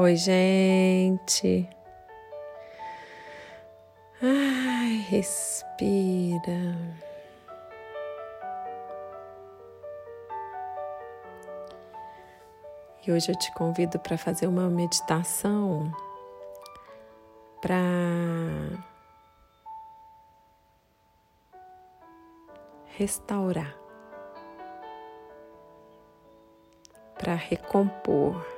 Oi, gente. Ai, respira. E hoje eu te convido para fazer uma meditação para restaurar, para recompor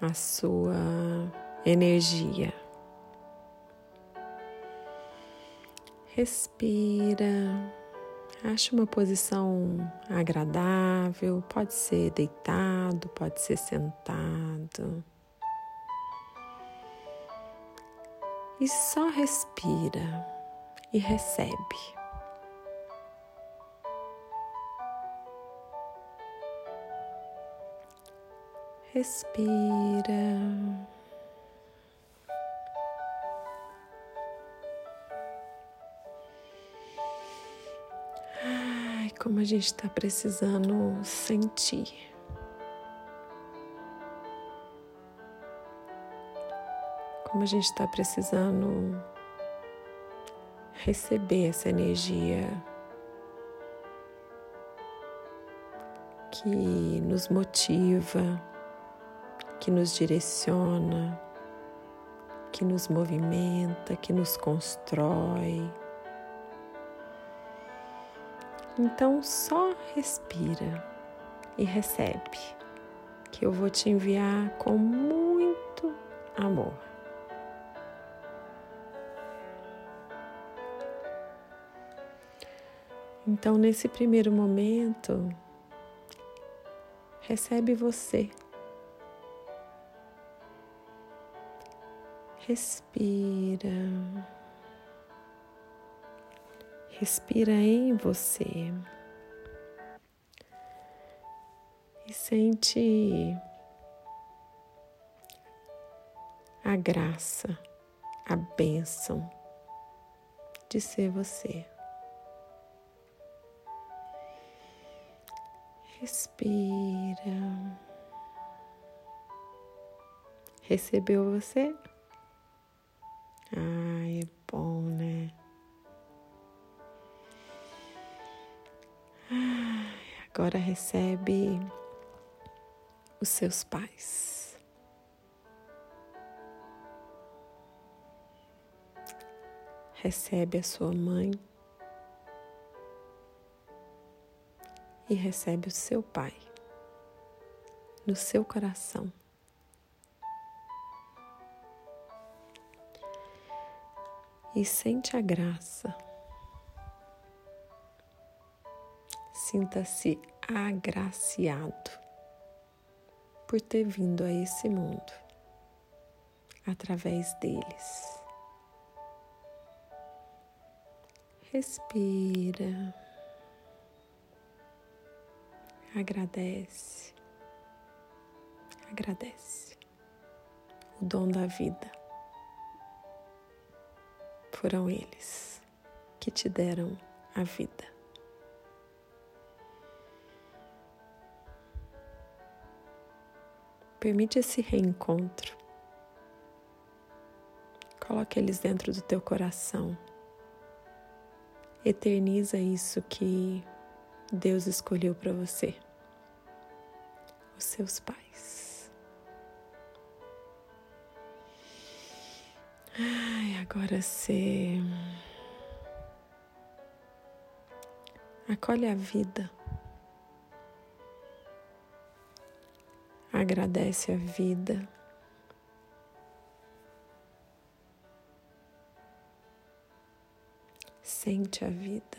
a sua energia. Respira, acha uma posição agradável, pode ser deitado, pode ser sentado. E só respira e recebe. Respira. Ai, como a gente está precisando sentir. Como a gente está precisando receber essa energia que nos motiva que nos direciona, que nos movimenta, que nos constrói. Então só respira e recebe, que eu vou te enviar com muito amor. Então, nesse primeiro momento, recebe você Respira. Respira em você. E sente a graça, a bênção de ser você. Respira. Recebeu você? Agora recebe os seus pais. Recebe a sua mãe e recebe o seu pai no seu coração. e sente a graça. Sinta-se agraciado por ter vindo a esse mundo através deles. Respira, agradece, agradece o dom da vida foram eles que te deram a vida. Permite esse reencontro. Coloque eles dentro do teu coração. Eterniza isso que Deus escolheu para você. Os seus pais. Ai, agora você acolhe a vida, agradece a vida. Sente a vida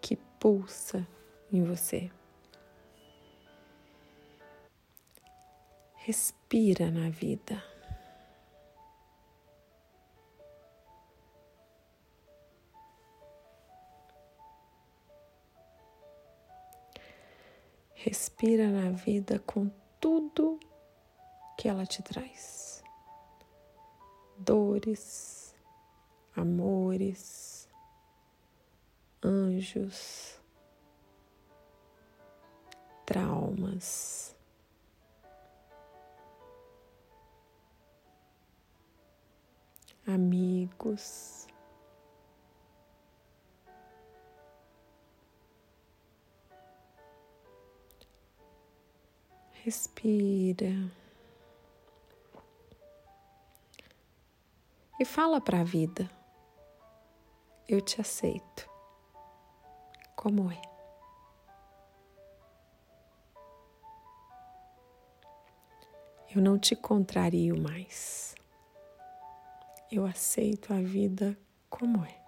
que pulsa em você. Respira na vida. Respira na vida com tudo que ela te traz: dores, amores, anjos, traumas. Amigos. Respira. E fala para a vida: Eu te aceito. Como é? Eu não te contrario mais. Eu aceito a vida como é.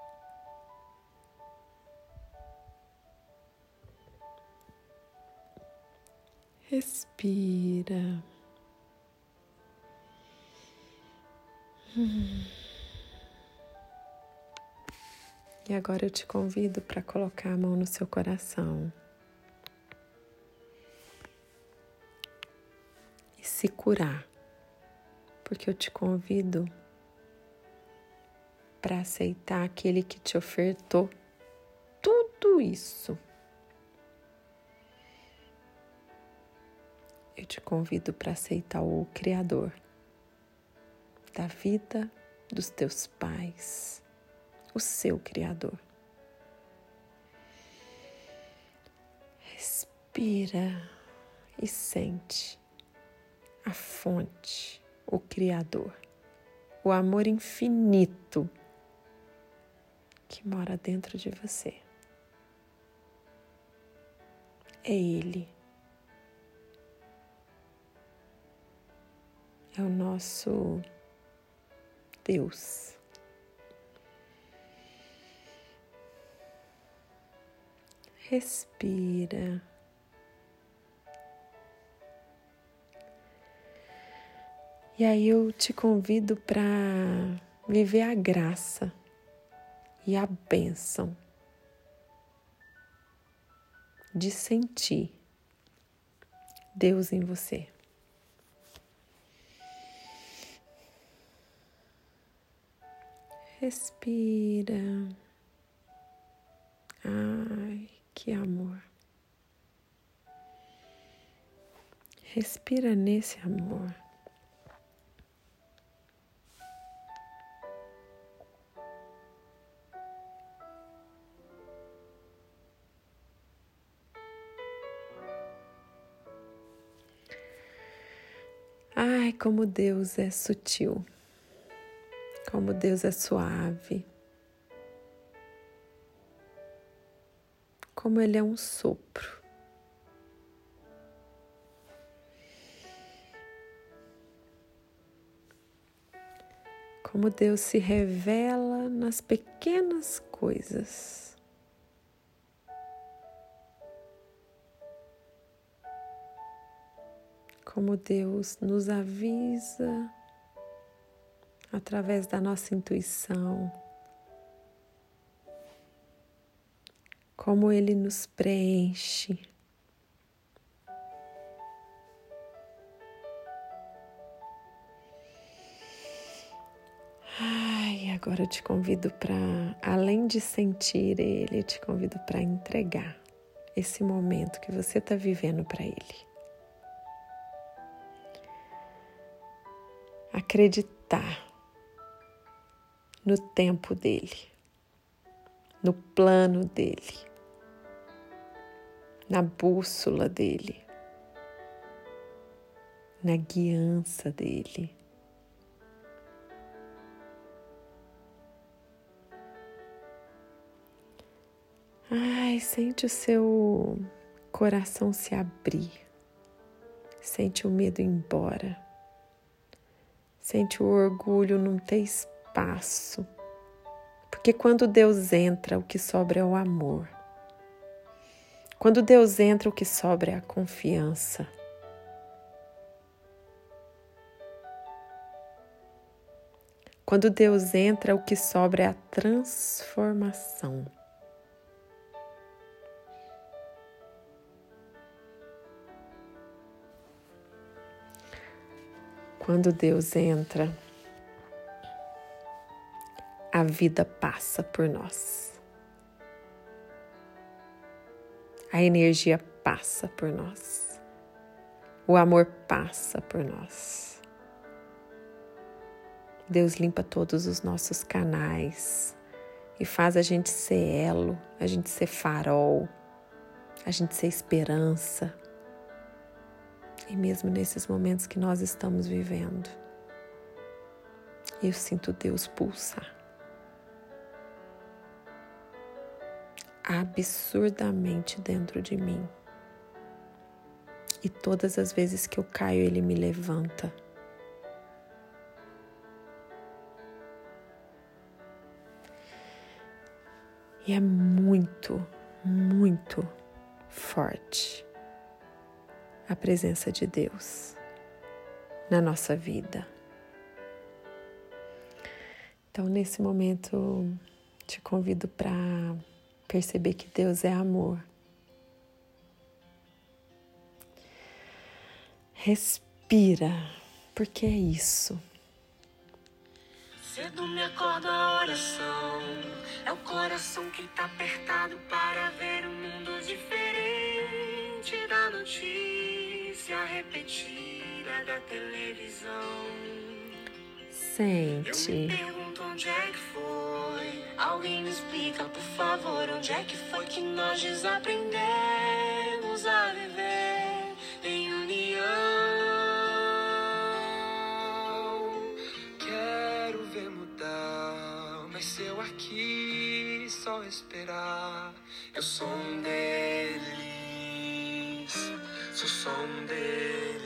Respira. E agora eu te convido para colocar a mão no seu coração. se curar, porque eu te convido para aceitar aquele que te ofertou tudo isso. Eu te convido para aceitar o Criador da vida dos teus pais, o seu Criador. Respira e sente a fonte, o Criador, o amor infinito que mora dentro de você. É Ele. É o nosso Deus. Respira. E aí eu te convido para viver a graça e a bênção de sentir Deus em você. Respira. Ai, que amor. Respira nesse amor. Ai, como Deus é sutil, como Deus é suave, como Ele é um sopro. Como Deus se revela nas pequenas coisas. como Deus nos avisa através da nossa intuição, como Ele nos preenche. Ai, agora eu te convido para, além de sentir Ele, eu te convido para entregar esse momento que você está vivendo para Ele. acreditar no tempo dele, no plano dele, na bússola dele, na guiança dele. Ai, sente o seu coração se abrir, sente o medo embora. Sente o orgulho não ter espaço. Porque quando Deus entra, o que sobra é o amor. Quando Deus entra, o que sobra é a confiança. Quando Deus entra, o que sobra é a transformação. Quando Deus entra, a vida passa por nós. A energia passa por nós. O amor passa por nós. Deus limpa todos os nossos canais e faz a gente ser elo, a gente ser farol, a gente ser esperança. E mesmo nesses momentos que nós estamos vivendo, eu sinto Deus pulsar. Absurdamente dentro de mim. E todas as vezes que eu caio, Ele me levanta. E é muito, muito forte a presença de Deus na nossa vida. Então, nesse momento, te convido para perceber que Deus é amor. Respira, porque é isso. Cedo me acordo a oração. É o coração que tá apertado para ver um mundo diferente da notícia repetida da televisão. Sente. Eu me pergunto onde é que foi. Alguém me explica, por favor, onde é que foi que nós desaprendemos a viver em união. Quero ver mudar, mas se eu aqui só esperar, eu sou um deles, sou só um deles.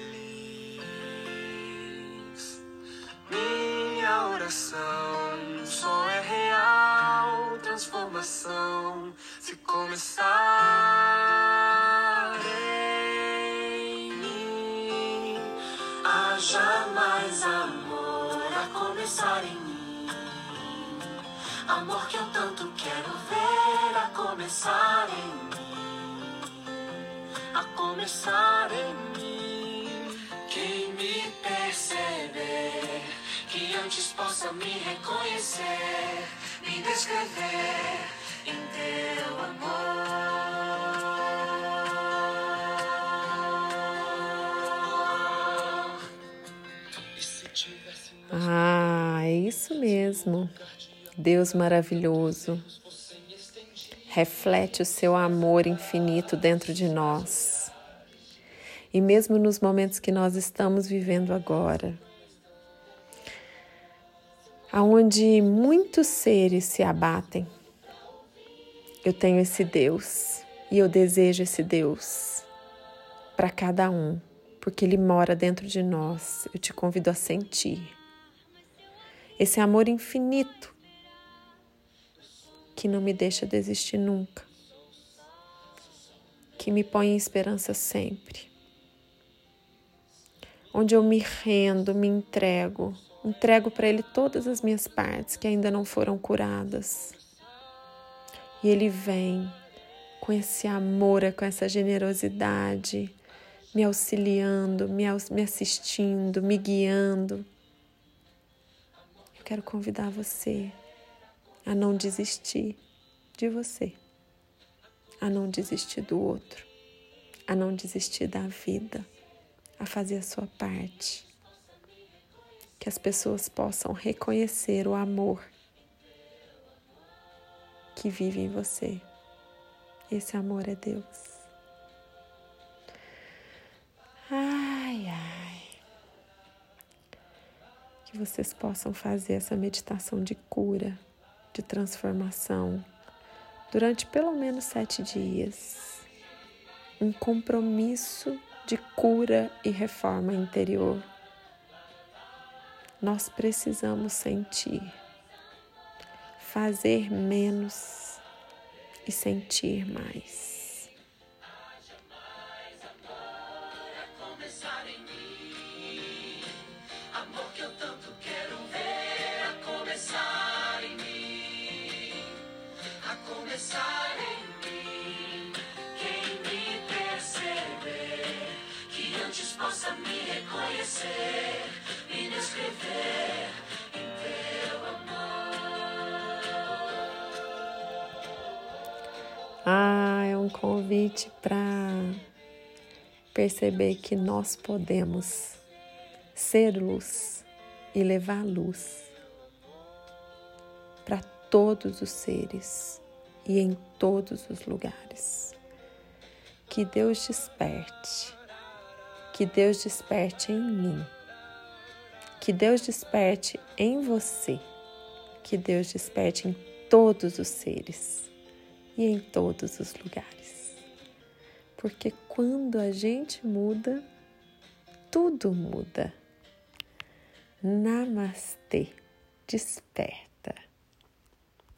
Minha oração que eu tanto quero ver a começar em mim. A começar em mim. Quem me perceber, que antes possa me reconhecer, me descrever em teu amor. Ah, é isso mesmo. Deus maravilhoso. Reflete o seu amor infinito dentro de nós. E mesmo nos momentos que nós estamos vivendo agora, aonde muitos seres se abatem, eu tenho esse Deus e eu desejo esse Deus para cada um, porque Ele mora dentro de nós. Eu te convido a sentir esse amor infinito que não me deixa desistir nunca, que me põe em esperança sempre, onde eu me rendo, me entrego, entrego para Ele todas as minhas partes que ainda não foram curadas. E Ele vem com esse amor, com essa generosidade, me auxiliando, me, assistindo, me guiando. Eu quero convidar você a não desistir de você, a não desistir do outro, a não desistir da vida, a fazer a sua parte. Que as pessoas possam reconhecer o amor que vive em você. Esse amor é Deus. Ai, ai. Que vocês possam fazer essa meditação de cura, de transformação, durante pelo menos sete dias. Um compromisso de cura e reforma interior. Nós precisamos sentir, fazer menos e sentir mais. Convite para perceber que nós podemos ser luz e levar luz para todos os seres e em todos os lugares. Que Deus desperte, que Deus desperte em mim, que Deus desperte em você, que Deus desperte em todos os seres e em todos os lugares. Porque quando a gente muda, tudo muda. Namastê, desperta.